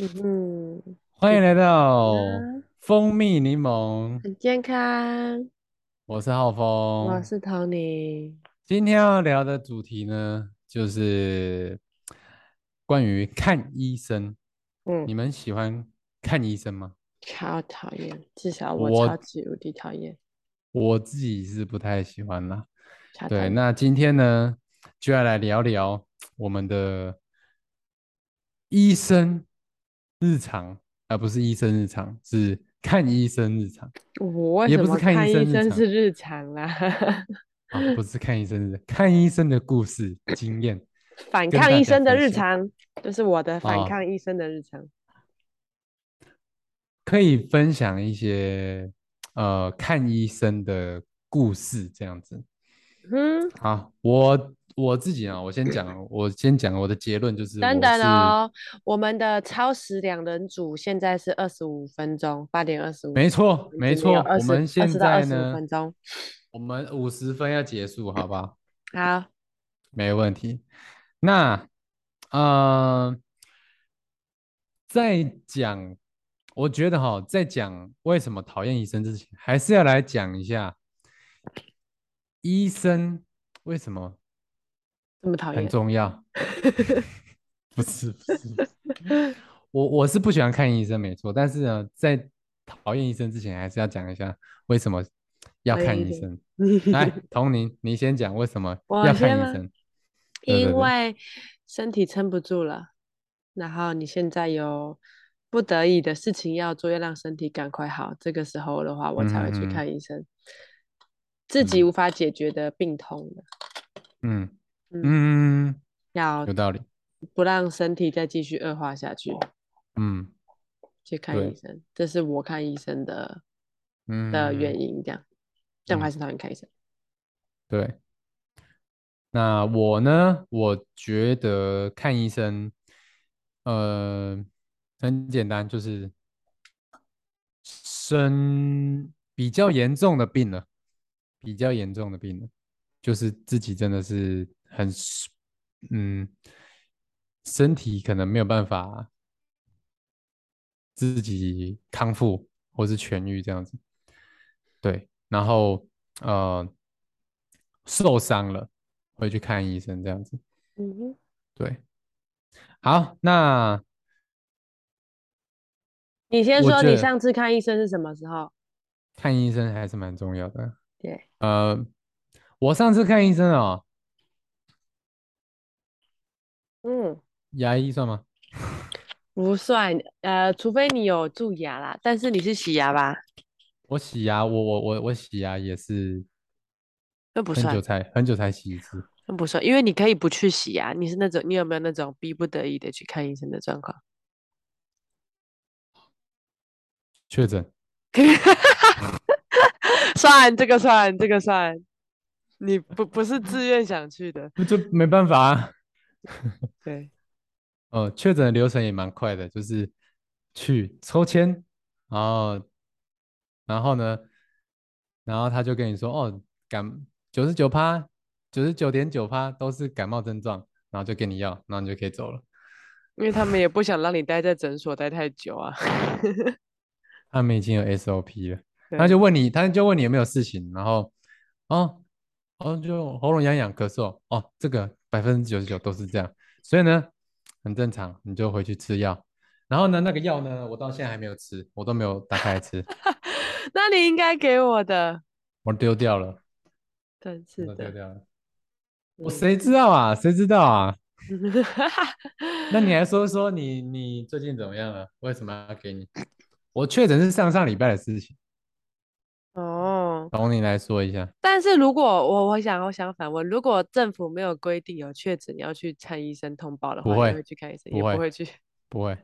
嗯哼，欢迎来啊，到蜂蜜柠檬，很健康。我是浩峰。我是 Tony。今天要聊的主题呢，就是关于看医生。嗯，你们喜欢看医生吗？超讨厌，至少我超我级无敌讨厌，我自己是不太喜欢啦。对。那今天呢，就要来聊聊我们的医生日常，而不是医生日常，是看医生日常，我也不是看医医生是日常啦？啊，不是看医生的，看医生的故事经验 反抗医生的日常，就是我的反啊，抗医生的日常。可以分享一些呃看医生的故事这样子。嗯，好，我我自己啊，我先讲，我先讲我的结论就是等等哦，我们的超时两人组现在是二十五分钟，八点二十五，没错没错，我们现在呢，分钟。我们五十分要结束，好不好？好，没问题。那呃，在讲，我觉得哈，在讲为什么讨厌医生之前，还是要来讲一下医生为什么很这么讨厌。很重要。不是不是，我我是不喜欢看医生，没错。但是呢，在讨厌医生之前，还是要讲一下为什么要。看医生。来，童宁，你先讲为什么 要看？医生？因为身体撑不住了，然后你现在有不得已的事情要做，要让身体赶快好，这个时候的话，我才会去看医生。自己嗯无法解决的病痛的，嗯嗯，嗯，要有道理。不让身体再继续恶化下去，嗯，去看医，生，这是我看医生的嗯的嗯原因。这样，但我还嗯，是讨厌看医生。对。那我呢？我觉得看医生，呃，很简单，就是生比较严重的病了，比较严重的病了，就是自己真的是很，嗯，身体可能没有办法自己康复或是痊愈这样子，对，然后呃受伤了会去看医生这样子，嗯哼，对，好，那你先说，你上次看医生是什么时候？看医生还是蛮重要的。对，呃，我上次看医生哦，嗯，牙医算吗？不算，呃，除非你有蛀牙啦，但是你是洗牙吧？我洗牙，我我我我洗牙也是那不很久算，才很久才洗一次，那不算，因为你可以不去洗牙，你是那种，你有没有那种逼不得已的去看医生的状况？确诊，算，这个算，这个算，你不不是自愿想去的，那就没办法啊。对，呃，确诊的流程也蛮快的，就是去抽签，然后然后呢，然后他就跟你说，哦，感九十九趴，九十九点九趴都是感冒症状，然后就给你药，然后你就可以走了。因为他们也不想让你待在诊所待太久啊。他们已经有 SOP 了，他对，就问你，他就问你有没有事情，然后哦哦就喉咙痒痒、咳嗽，哦这个百分之九十九都是这样，所以呢很正常，你就回去吃药。然后呢那个药呢，我到现在还没有吃，我都没有打开来吃，那你应该给我的，我丢掉了，真我都丢，掉了。我嗯，谁知道啊？谁知道啊？那你还说说你你最近怎么样了？为什么要给你？我确诊是上上礼拜的事情，哦。等你来说一下。但是如果我我想我想反问，如果政府没有规定有确诊你要去看医生通报的话，你不会，会去看医生，不会，也不会去，不会。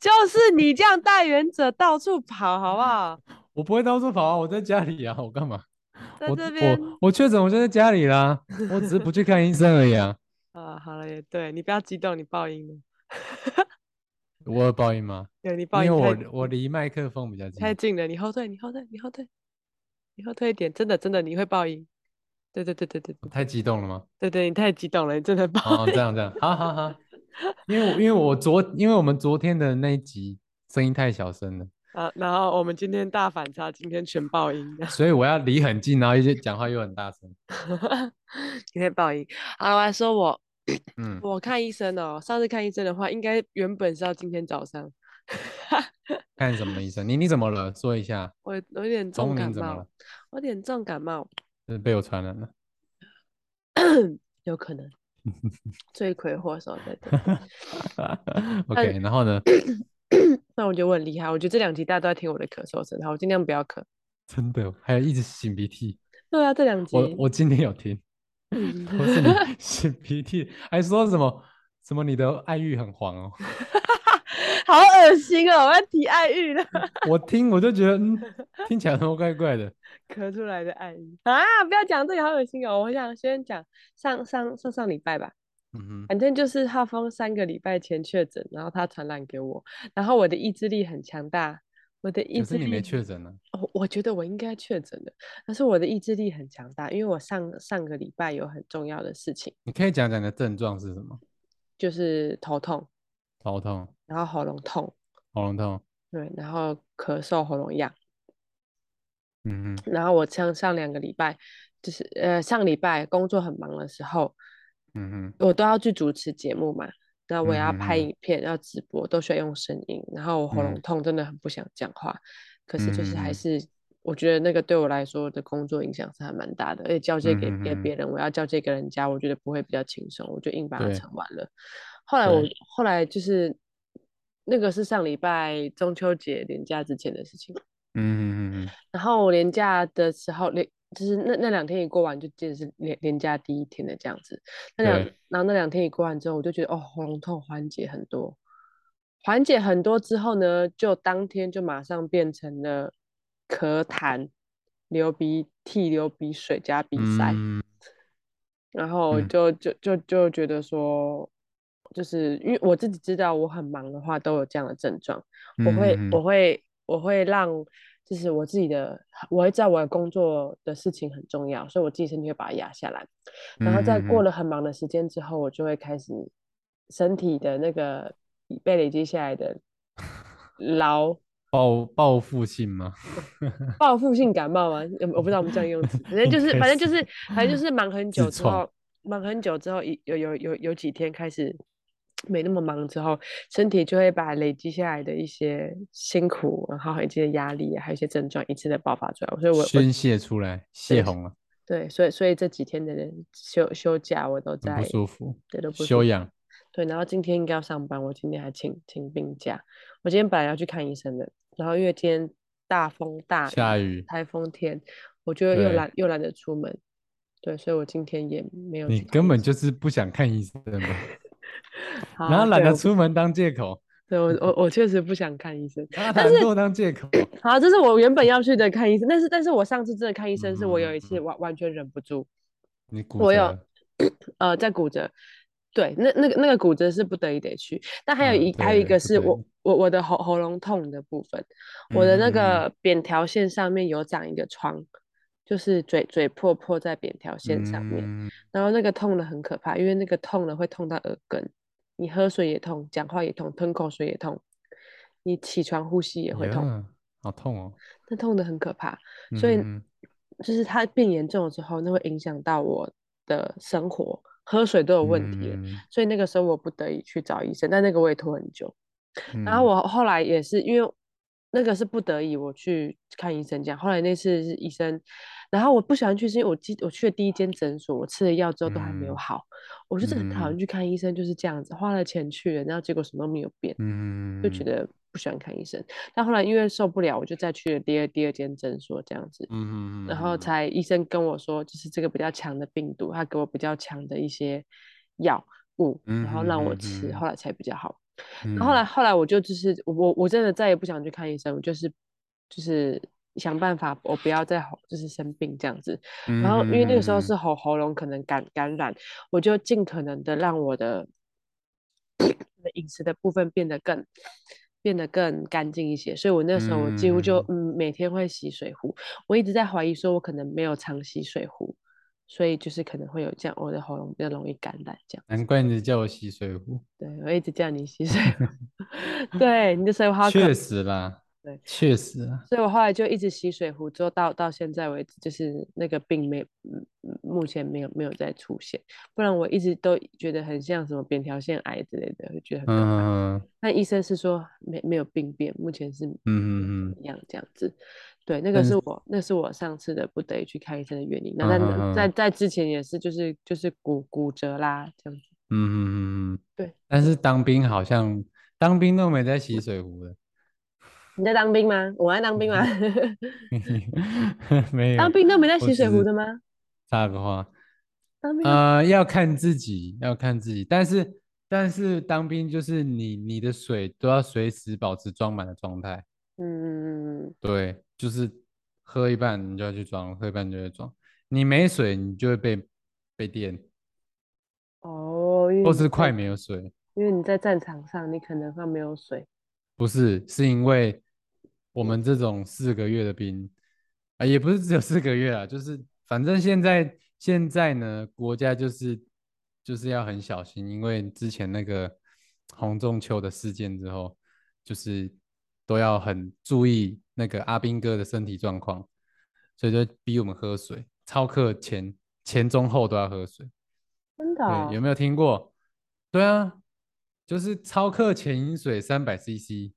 就是你这样带原者到处跑，好不好？我不会到处跑啊，我在家里啊，我干嘛？在我这边我我确诊，我就在家里啦，我只是不去看医生而已啊。啊，好了，也对你不要激动，你报应了，我有报应吗？对你因为报应太我我离麦克风比较近。太近了，你后退，你后退，你后退，你后退一点，真的真的你会报应。对对对对对对我太激动了吗？对对，你太激动了，你真的报哦，这。样这样，好好好，因为因为我昨因为我们昨天的那一集声音太小声了，啊，然后我们今天大反差，今天全爆音，所以我要离很近，然后一直讲话又很大声。今天爆音。好了，我还说我嗯，我看医生哦，上次看医生的话，应该原本是要今天早上，看什么医生？你你怎么了？说一下。我我有点重感冒？我有点重感冒，是被我传染了。有可能 罪魁祸首在这里。OK，然后呢？那我觉得我很厉害，我觉得这两集大家都在听我的咳嗽声，好，我尽量不要咳。真的，还有一直擤鼻涕。对啊，这两集我我今天有听，都是你擤鼻涕，还说什么什么你的爱欲很黄哦。好恶心哦！我要提爱欲了，我听我就觉得，嗯，听起来都怪怪的。咳出来的爱欲啊！不要讲这个，好恶心哦！我想先讲上上上上礼拜吧，嗯哼，反正就是浩峰三个礼拜前确诊，然后他传染给我，然后我的意志力很强大，我的意志力可是你没确诊呢。我我觉得我应该确诊的，但是我的意志力很强大，因为我上上个礼拜有很重要的事情，你可以讲讲你的症状是什么？就是头痛，头痛、然后喉咙痛，喉咙痛。对，然后咳嗽、喉咙痒，嗯哼，然后我像上两个礼拜，就是呃上礼拜工作很忙的时候，嗯哼，我都要去主持节目嘛，那我也要拍嗯嗯嗯影片，要直播，都需要用声音。然后我喉咙嗯。痛，真的很不想讲话，可是就是还嗯嗯嗯是我觉得那个对我来说的工作影响是还蛮大的，而且交接给嗯嗯嗯给别人，我要交接给人家，我觉得不会比较轻松，我就硬把它对。撑完了。后来我对后来就是那个是上礼拜中秋节连假之前的事情。嗯嗯嗯哼，然后我连假的时候，连就是那那两天一过完，就接着是连连假第一天的这样子。那两然后那两天一过完之后，我就觉得哦，喉咙痛缓解很多，缓解很多之后呢，就当天就马上变成了咳痰、流鼻涕、流鼻水加鼻塞。嗯然后嗯就就就就觉得说，就是因为我自己知道我很忙的话都有这样的症状，我会嗯我会我会让就是我自己的，我会知道我的工作的事情很重要，所以我自己身体会把它压下来，然后在过了了很忙的时间之后，我就会开始身体的那个被累积下来的 劳报报复性吗？报复性感冒吗？有我不知道我们这样用词，反正就是反正就是反正就是忙很久之后，忙很久之后，有有有有几天开始没那么忙之后，身体就会把累积下来的一些辛苦，然后以及的压力，还有一些症状一次的爆发出来。所以我我宣泄出来，泄洪了，对，所以所以这几天的人休休假我都在不舒服，对都不休养。对，然后今天应该要上班，我今天还请请病假。我今天本来要去看医生的，然后因为今天大风大下雨台风天，我就又对懒又懒得出门，对，所以我今天也没有你根本就是不想看医生 然后懒得出门当借口，对我我我确实不想看医生。拿但是当借口。好，这是我原本要去的看医生，但是但是我上次真的看医生，是我有一嗯次完完全忍不住，你骨我有，呃，在骨折。对，那那个那个骨折是不得已得去，但还有嗯一、还有一个是我我我的喉喉咙痛的部分，我的那个扁条线上面有长一个疮，就是嘴嘴破破在扁条线上面，嗯然后那个痛的很可怕，因为那个痛了会痛到耳根，你喝水也痛，讲话也痛，吞口水也痛，你起床呼吸也会痛，呀好痛哦。那痛的很可怕，所以嗯就是它变严重了之后，那会影响到我的生活，喝水都有问题。嗯所以那个时候我不得已去找医生，但那个我也拖很久。然后嗯我后来也是因为那个是不得已我去看医生这样，后来那次是医生，然后我不喜欢去，是因为我记我去了第一间诊所，我吃了药之后都还没有嗯好，我就是很讨厌嗯去看医生，就是这样子，花了钱去了，然后结果什么都没有变，嗯，就觉得不喜欢看医生。但后来因为受不了，我就再去了第二第二间诊所这样子，然后才医生跟我说，就是这个比较强的病毒，他给我比较强的一些药物，然后让我吃，嗯嗯嗯后来才比较好。后后来后来我就就是我我真的再也不想去看医生，我就是就是想办法我不要再喉就是生病这样子。然后因为那个时候是喉喉咙可能感感染，我就尽可能的让我的的饮食的部分变得更变得更干净一些，所以我那时候我几乎就嗯。每天会洗水壶，我一直在怀疑说我可能没有常洗水壶，所以就是可能会有这样，我的喉咙比较容易感染这样。难怪你叫我洗水壶。对，我一直叫你洗水壶。对，你的水壶好可确实啦。对，确实啊。所以我后来就一直洗水壶，之后到到现在为止，就是那个病没，嗯目前没有没有再出现。不然我一直都觉得很像什么扁桃腺癌之类的，会觉得很可怕。嗯但医生是说没没有病变，目前是嗯嗯嗯一样这样子。对，那个但是是我那是我上次的不得已去看医生的原因。那在在在之前也是就是就是骨骨折啦这样子。嗯嗯嗯嗯。对。但是当兵好像当兵都没在洗水壶的。你在当兵吗？我在当兵吗？没有。当兵都没在洗水壶的吗？插个话，当兵要呃，要看自己，要看自己。但是但是当兵就是你你的水都要随时保持装满的状态。嗯嗯嗯嗯对，就是喝一半你就要去装，喝一半就会装。你没水，你就会被被电，哦，或是快没有水。因为你在战场上，你可能会没有水。不是，是因为我们这种四个月的兵啊，也不是只有四个月啊，就是反正现在现在呢，国家就是就是要很小心，因为之前那个洪仲秋的事件之后，就是都要很注意那个阿兵哥的身体状况，所以就逼我们喝水，操课前前中后都要喝水。真的有没有听过？对啊，就是操课前饮水三百 CC，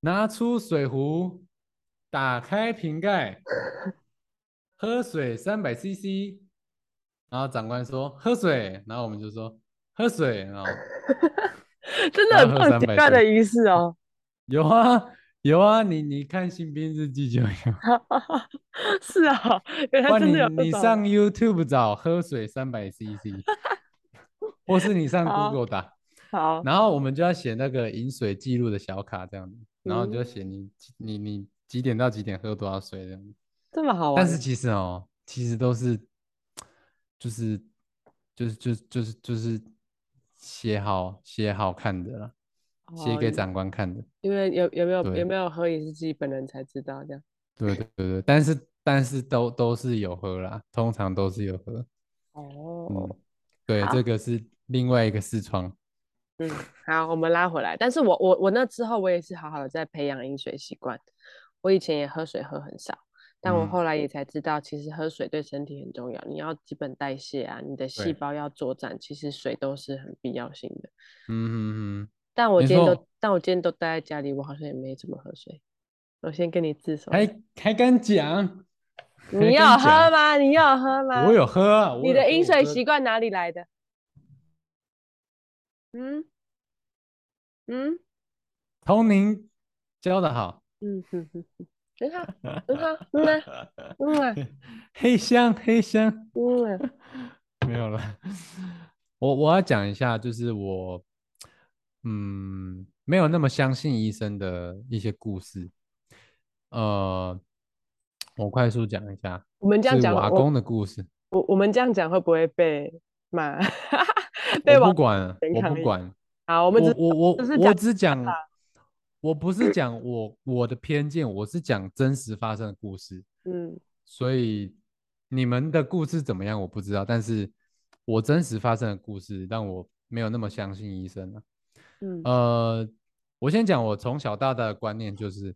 拿出水壶，打开瓶盖，喝水三百 CC，然后长官说喝水，然后我们就说喝水，然后 真的然后喝有这种奇怪的仪式哦。有啊有啊，你你看新兵日记就有，是啊，原来真的有你你上 YouTube 找喝水三百 CC，或是你上 Google 打。好，然后我们就要写那个饮水记录的小卡这样子，然后就嗯写你你你几点到几点喝多少水这样子。这么好玩。但是其实哦，其实都是就是就是就是就是就是写好写好看的啦，写给哦长官看的。因为有有没有有没有喝也是自己本人才知道这样。对对对对，但是但是都都是有喝啦，通常都是有喝。哦，嗯，对，好这个是另外一个视窗。嗯，好，我们拉回来。但是我我我那之后我也是好好的在培养饮水习惯。我以前也喝水喝很少，但我嗯后来也才知道，其实喝水对身体很重要。你要基本代谢啊，你的细胞要作战，其实水都是很必要性的。嗯嗯嗯，但我今天都，但我今天都待在家里，我好像也没怎么喝水。我先跟你自首还还敢讲？你有喝？吗？你有喝吗？我有喝你的饮水习惯哪里来的？嗯嗯童宁教的好，嗯哼哼哼，很好，很好，嗯啊嗯啊 黑香黑香嗯啊，没有了。我我要讲一下，就是我嗯没有那么相信医生的一些故事。呃，我快速讲一下，我们这样是讲，瓦工的故事。我我们这样讲会不会被骂？被我网不管，我不管。好，我们只我我我只讲，我不是讲我我的偏见，我是讲真实发生的故事。嗯所以你们的故事怎么样我不知道，但是我真实发生的故事让我没有那么相信医生了、嗯呃，我先讲我从小到大的观念就是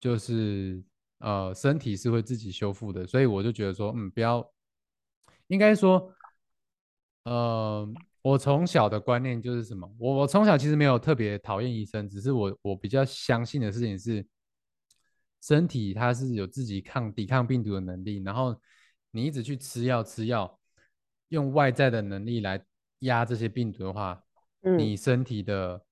就是呃身体是会自己修复的，所以我就觉得说嗯不要，应该说呃我从小的观念就是什么，我我从小其实没有特别讨厌医生，只是我我比较相信的事情是。身体它是有自己抗抵抗病毒的能力，然后你一直去吃药吃药，用外在的能力来压这些病毒的话，嗯你身体的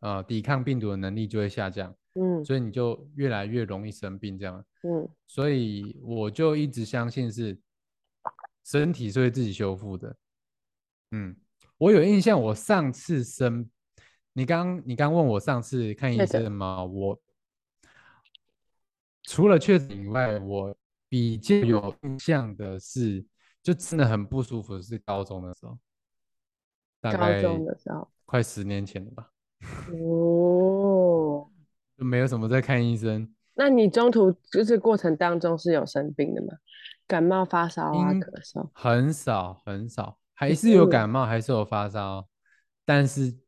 呃抵抗病毒的能力就会下降，嗯所以你就越来越容易生病这样。嗯所以我就一直相信是身体是会自己修复的。嗯，我有印象，我上次生，你刚你刚问我上次看医生吗？我除了确诊以外，我比较有印象的是，就真的很不舒服，是高中的时候，大高概中的时候，快十年前了吧，哦，就没有什么在看医生。那你中途就是过程当中是有生病的吗？感冒发烧啊，咳嗽，很少很少，还是有感冒，还是有发烧，但是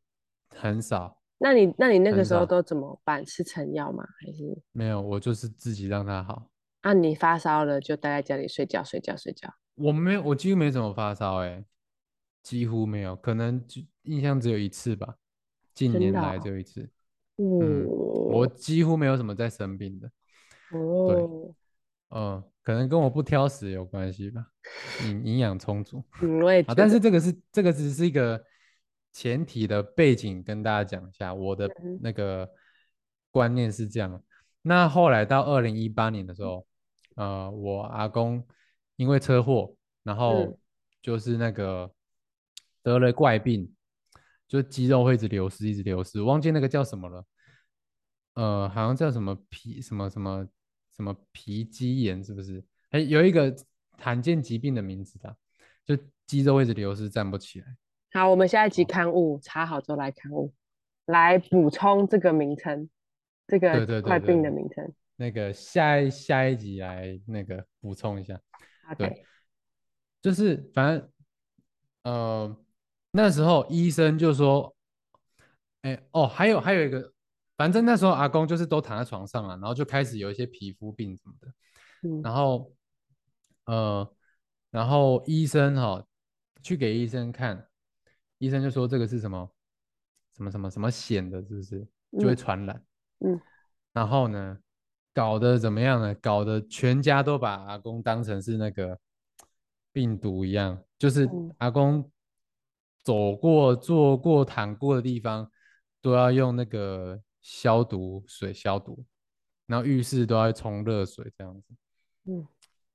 很少那你那你那个。时候都怎么办？吃成药吗？还是没有，我就是自己让它好。啊你发烧了就待在家里睡觉睡觉睡觉？我没有，我几乎没怎么发烧，哎，几乎没有，可能就印象只有一次吧，近年来只有一次。嗯，我哦几乎没有什么在生病的。哦对，哦，嗯，可能跟我不挑食有关系吧，营营养充足嗯，我也啊。但是这个是这个只是一个前提的背景，跟大家讲一下我的嗯那个观念是这样。那后来到二零一八年的时候，呃，我阿公因为车祸，然嗯后就是那个得了怪病，就肌肉会一直流失，一直流失，忘记那个叫什么了。呃，好像叫什么皮什么什么什么皮肌炎，是不是？哎，有一个罕见疾病的名字的，就肌肉一直流失，站不起来。好，我们下一集哦，刊物查好之后来刊物，来补充这个名称，这个怪病的名称。那个下一下一集来那个补充一下。对就是反正呃那时候医生就说，哎哦，还有还有一个，反正那时候阿公就是都躺在床上啊，然后就开始有一些皮肤病什么的，嗯。然后呃，然后医生哈、去给医生看，医生就说这个是什么什么什么什么癣的，是不是？就会嗯传染？嗯。然后呢，搞得怎么样呢？搞得全家都把阿公当成是那个病毒一样，就是嗯。阿公走过、坐过、躺过的地方都要用那个消毒水消毒，然后浴室都要冲热水这样子，嗯，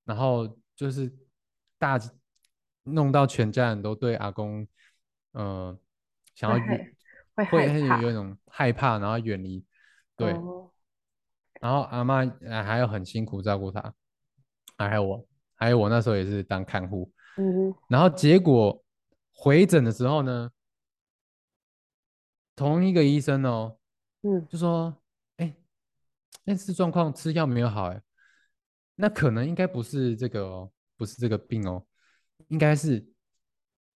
然后就是大弄到全家人都对阿公，呃，想要远会会有有一种害怕，然后远离，对。哦，然后阿妈呃还有很辛苦照顾他，还有我，还有我那时候也是当看护。嗯哼然后结果回诊的时候呢，同一个医生哦，嗯就说，哎，那次状况吃药没有好，哎，那可能应该不是这个哦，不是这个病哦，应该是，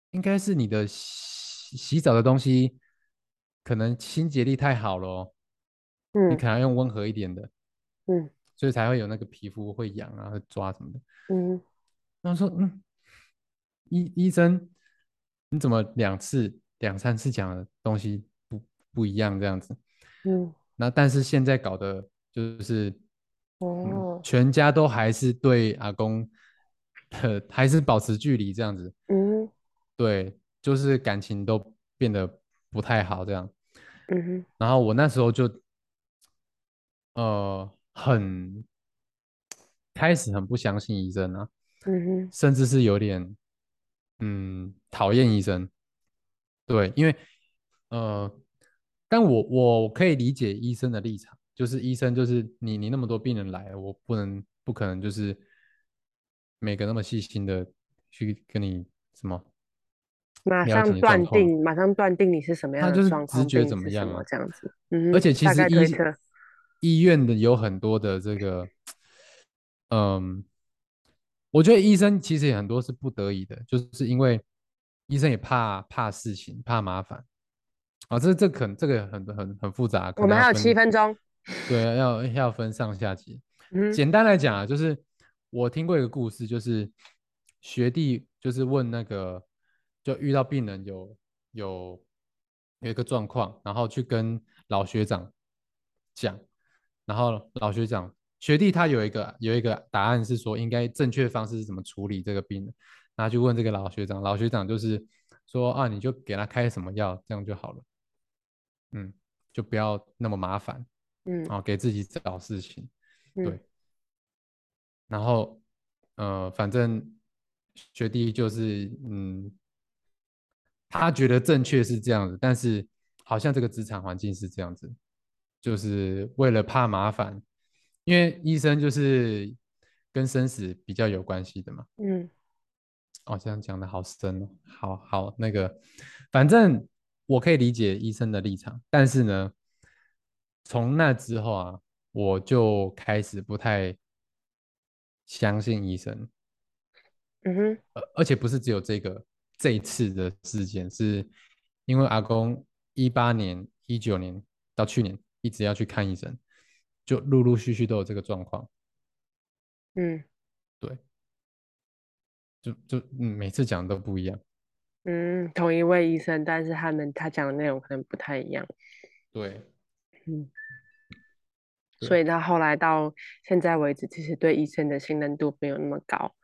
应该是你的洗洗澡的东西可能清洁力太好了哦，你嗯可能要用温和一点的。嗯所以才会有那个皮肤会痒啊、会抓什么的。嗯然后说，嗯，医医生，你怎么两次、两三次讲的东西不不一样这样子？嗯，那但是现在搞的就是，嗯，哦，全家都还是对阿公，呃，还是保持距离这样子，嗯对，就是感情都变得不太好这样。嗯哼然后我那时候就，呃，很开始很不相信医生啊，嗯哼甚至是有点，嗯，讨厌医生。对，因为，呃，但我我可以理解医生的立场，就是医生就是你你那么多病人来，我不能不可能就是每个那么细心的去跟你什么马上断定，马上断定你是什么样他就是的状况，直觉怎么样啊？么这样子。嗯，而且其大实医。医院的有很多的这个，嗯，我觉得医生其实也很多是不得已的，就是因为医生也怕怕事情，怕麻烦啊。这这可能这个很很很复杂，我们还有七分，分钟。对，要要分上下集。嗯简单来讲啊，就是我听过一个故事，就是学弟就是问那个，就遇到病人有有有一个状况，然后去跟老学长讲，然后老学长学弟他有一个有一个答案是说应该正确方式是怎么处理这个病的，然后去问这个老学长，老学长就是说啊，你就给他开什么药，这样就好了，嗯，就不要那么麻烦。嗯啊，给自己找事情，嗯对。然后，呃，反正学弟就是，嗯，他觉得正确是这样子，但是好像这个职场环境是这样子，就是为了怕麻烦，因为医生就是跟生死比较有关系的嘛。嗯哦，这样讲的好深哦，好好那个，反正我可以理解医生的立场，但是呢，从那之后啊，我就开始不太相信医生，嗯哼，而而且不是只有这个这一次的事件，是因为阿公一八年、一九年到去年一直要去看医生，就陆陆续续都有这个状况。嗯对，就就嗯，每次讲都不一样。嗯，同一位医生，但是他们他讲的内容可能不太一样。对，嗯，所以到后来到现在为止，其实对医生的信任度没有那么高。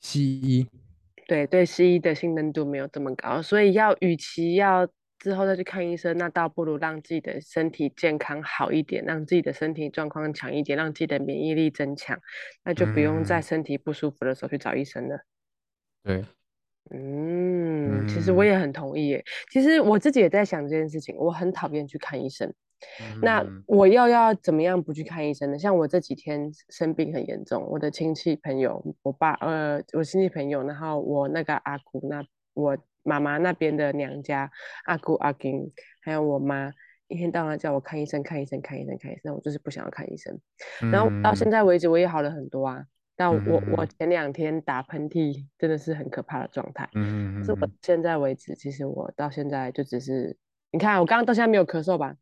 西医，对对，西医的信任度没有这么高，所以要与其要之后再去看医生，那倒不如让自己的身体健康好一点，让自己的身体状况强一点，让自己的免疫力增强，那就不用在嗯，身体不舒服的时候去找医生了。对，嗯，其实我嗯也很同意耶。其实我自己也在想这件事情，我很讨厌去看医生。那嗯我要要怎么样不去看医生呢？像我这几天生病很严重，我的亲戚朋友，我爸呃，我亲戚朋友，然后我那个阿姑那我妈妈那边的娘家阿姑阿公，还有我妈，一天到晚叫我看医生，看医生，看医生，看医生，我就是不想要看医生。然后到现嗯在为止，我也好了很多啊。但我我嗯前两天打喷嚏真的是很可怕的状态，嗯是我嗯现在为止，其实我到现在就只是，你看我刚刚到现在没有咳嗽吧？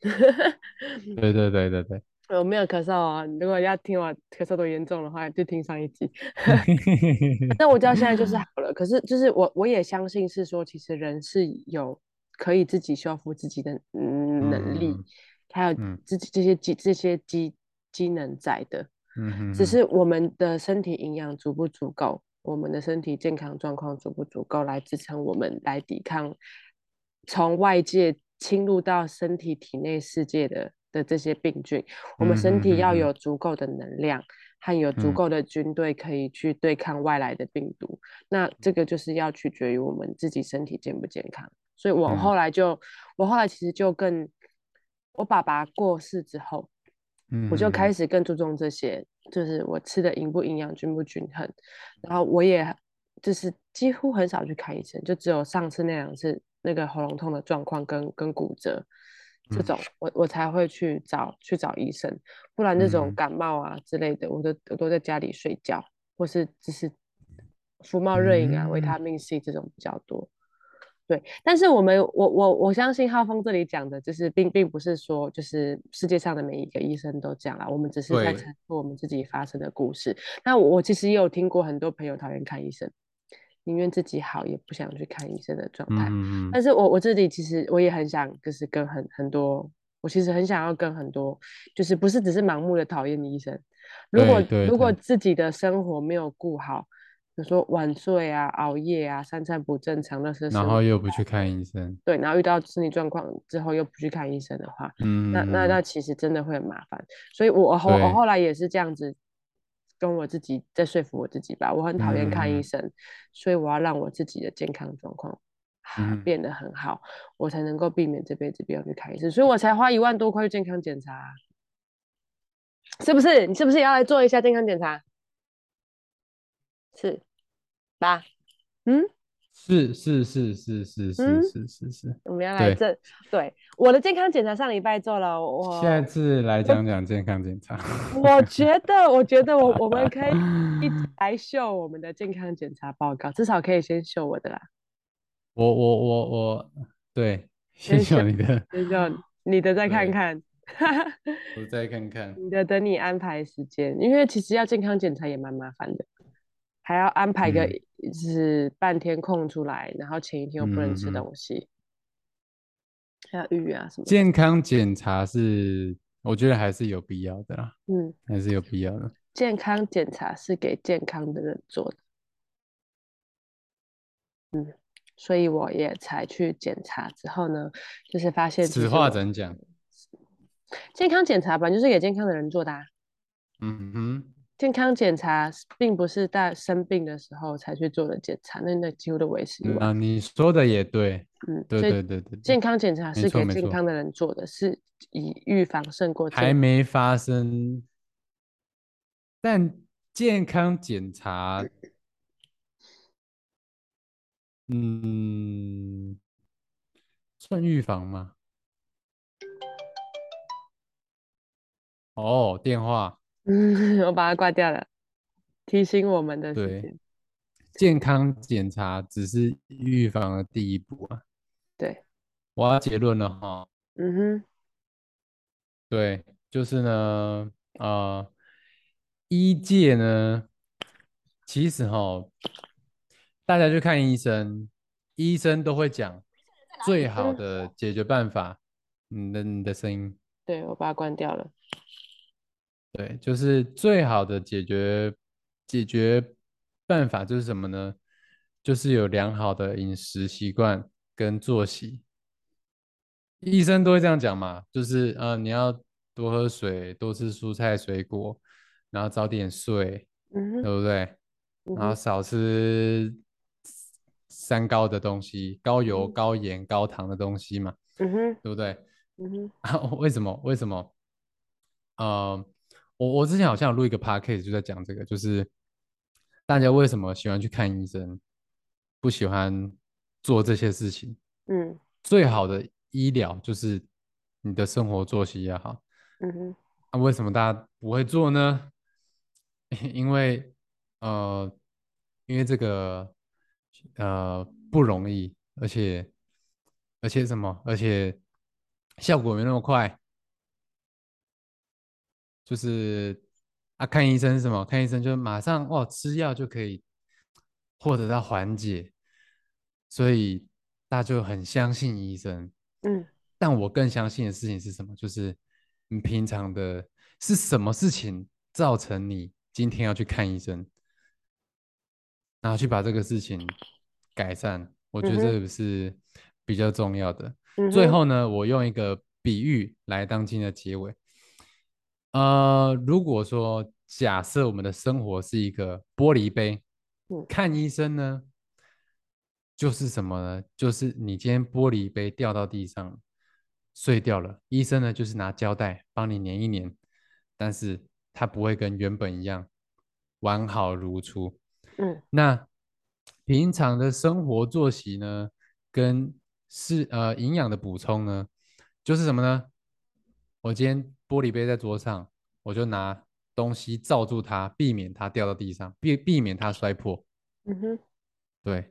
对对对对对，我没有咳嗽啊，如果要听我咳嗽多严重的话，就听上一集。但我知道现在就是好了，可是就是我我也相信是说，其实人是有可以自己修复自己的嗯能力，嗯还有嗯自己这些机这些机机能在的，只嗯只是我们的身体营养足不足够，我们的身体健康状况足不足够来支撑我们来抵抗从外界侵入到身体体内世界的的这些病菌。我们身体要有足够的能量和有足嗯够的军队可以去对抗外来的病毒。那这个就是要取决于我们自己身体健不健康。所以我嗯后来就，我后来其实就更，我爸爸过世之后，嗯我就开始更注重这些，就是我吃的营不营养、均不均衡，然后我也就是几乎很少去看医生，就只有上次那两次那个喉咙痛的状况跟跟骨折这嗯。种，我我才会去找去找医生，不然这种嗯。感冒啊之类的，我都我都在家里睡觉，或是只是服冒热饮啊、维他命 C 这种比较多。对，但是我们我我我相信浩峰这里讲的，就是并并不是说就是世界上的每一个医生都这样啦，我们只是在对。陈述我们自己发生的故事。那我我其实也有听过很多朋友讨厌看医生，宁愿自己好也不想去看医生的状态。但是我我自己其实我也很想，就是跟很很多，我其实很想要跟很多，就是不是只是盲目的讨厌医生。如果如果自己的生活没有顾好，比如说晚睡啊、熬夜啊、三餐不正常那些生活，然后又不去看医生，对，然后遇到身体状况之后又不去看医生的话，那那那嗯其实真的会很麻烦。所以我我后我后来也是这样子跟我自己在说服我自己吧，我很讨厌看医嗯生，所以我要让我自己的健康状况变得很好，我才能够避免这辈子不要去看医生，所以我才花一万多块去健康检查啊，是不是？你是不是也要来做一下健康检查？是吧？嗯，是是是是是嗯是是是是，我们要来对这对我的健康检查上礼拜做了，我下次来讲讲健康检查。我觉得，我觉得我我们可以一起 来秀我们的健康检查报告，至少可以先秀我的啦，我我我我，对，先秀你的，先秀你的再看对看，我再看看。你的等你安排时间，因为其实要健康检查也蛮麻烦的，还要安排个嗯。就是半天空出来，然后前一天又不能吃东西，还要预约啊什么，健康检查是，我觉得还是有必要的啦，嗯，还是有必要的。健康检查是给健康的人做的，嗯，所以我也才去检查之后呢，就是发现其此话怎讲？健康检查本来就是给健康的人做的、啊，嗯哼，健康检查并不是在生病的时候才去做的检查，那那几乎都为时已晚。那你说的也对，嗯，对对对对对健康检查是给健康的人做的，是以预防胜过还健没发生，但健康检查，嗯，算预防吗？哦，电话，嗯，我把它挂掉了。提醒我们的时对，间。健康检查只是预防的第一步啊。对，我要结论了哈。嗯哼，对，就是呢，呃，医界呢，其实哈，大家去看医生，医生都会讲最好嗯的解决办法。你的你的声音，对我把它关掉了。对，就是最好的解决解决办法就是什么呢？就是有良好的饮食习惯跟作息。医生都会这样讲嘛，就是呃，你要多喝水，多吃蔬菜水果，然后早点睡，嗯，对不对？嗯，然后少吃三高的东西，高油、嗯高盐、高糖的东西嘛，嗯哼，对不对？嗯哼，啊，为什么？为什么？呃，我我之前好像有录一个 podcast 就在讲这个，就是大家为什么喜欢去看医生，不喜欢做这些事情。嗯最好的医疗就是你的生活作息也好。嗯哼，那、为什么大家不会做呢？因为呃，因为这个呃不容易，而且而且什么？而且效果没那么快。就是啊，看医生是什么？看医生就马上哦，吃药就可以获得到缓解，所以大家就很相信医生。嗯但我更相信的事情是什么？就是你平常的是什么事情造成你今天要去看医生，然后去把这个事情改善。我觉得这个是比较重要的。嗯，最后呢，我用一个比喻来当今天的结尾。呃，如果说假设我们的生活是一个玻璃杯，嗯看医生呢，就是什么呢？就是你今天玻璃杯掉到地上，碎掉了，医生呢就是拿胶带帮你粘一粘，但是它不会跟原本一样完好如初。嗯那平常的生活作息呢，跟是呃营养的补充呢，就是什么呢？我今天玻璃杯在桌上，我就拿东西罩住它，避免它掉到地上，避避免它摔破。嗯哼，对，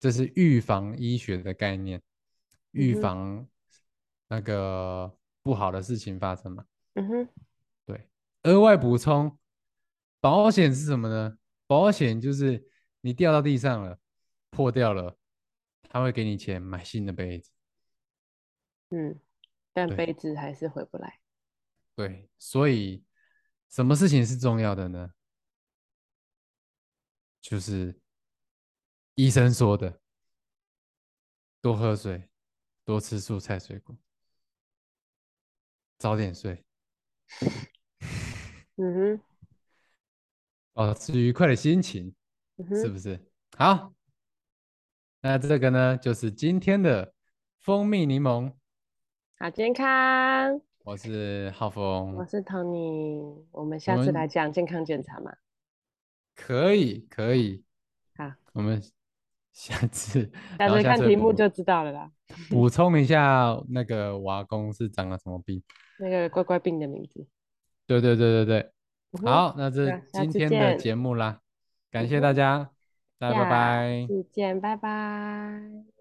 这是预防医学的概念，预防那个不好的事情发生嘛。嗯哼，对，额外补充，保险是什么呢？保险就是你掉到地上了，破掉了，他会给你钱买新的杯子。嗯，但对杯子还是回不来。对，所以什么事情是重要的呢？就是医生说的，多喝水，多吃蔬菜水果，早点睡，嗯哼，保持愉快的心情，嗯，是不是？好，那这个呢，就是今天的蜂蜜柠檬。好健康。我是浩峰我，是 Tony，我们下次来讲健康检查嘛。可以可以，好，我们下次，下次看题目就知道了啦。补充一下那个我阿公是长了什么病。那个怪怪病的名字。对对对对对，嗯，好，那这今天的见节目啦，感谢大家，大家拜拜。再见，拜拜。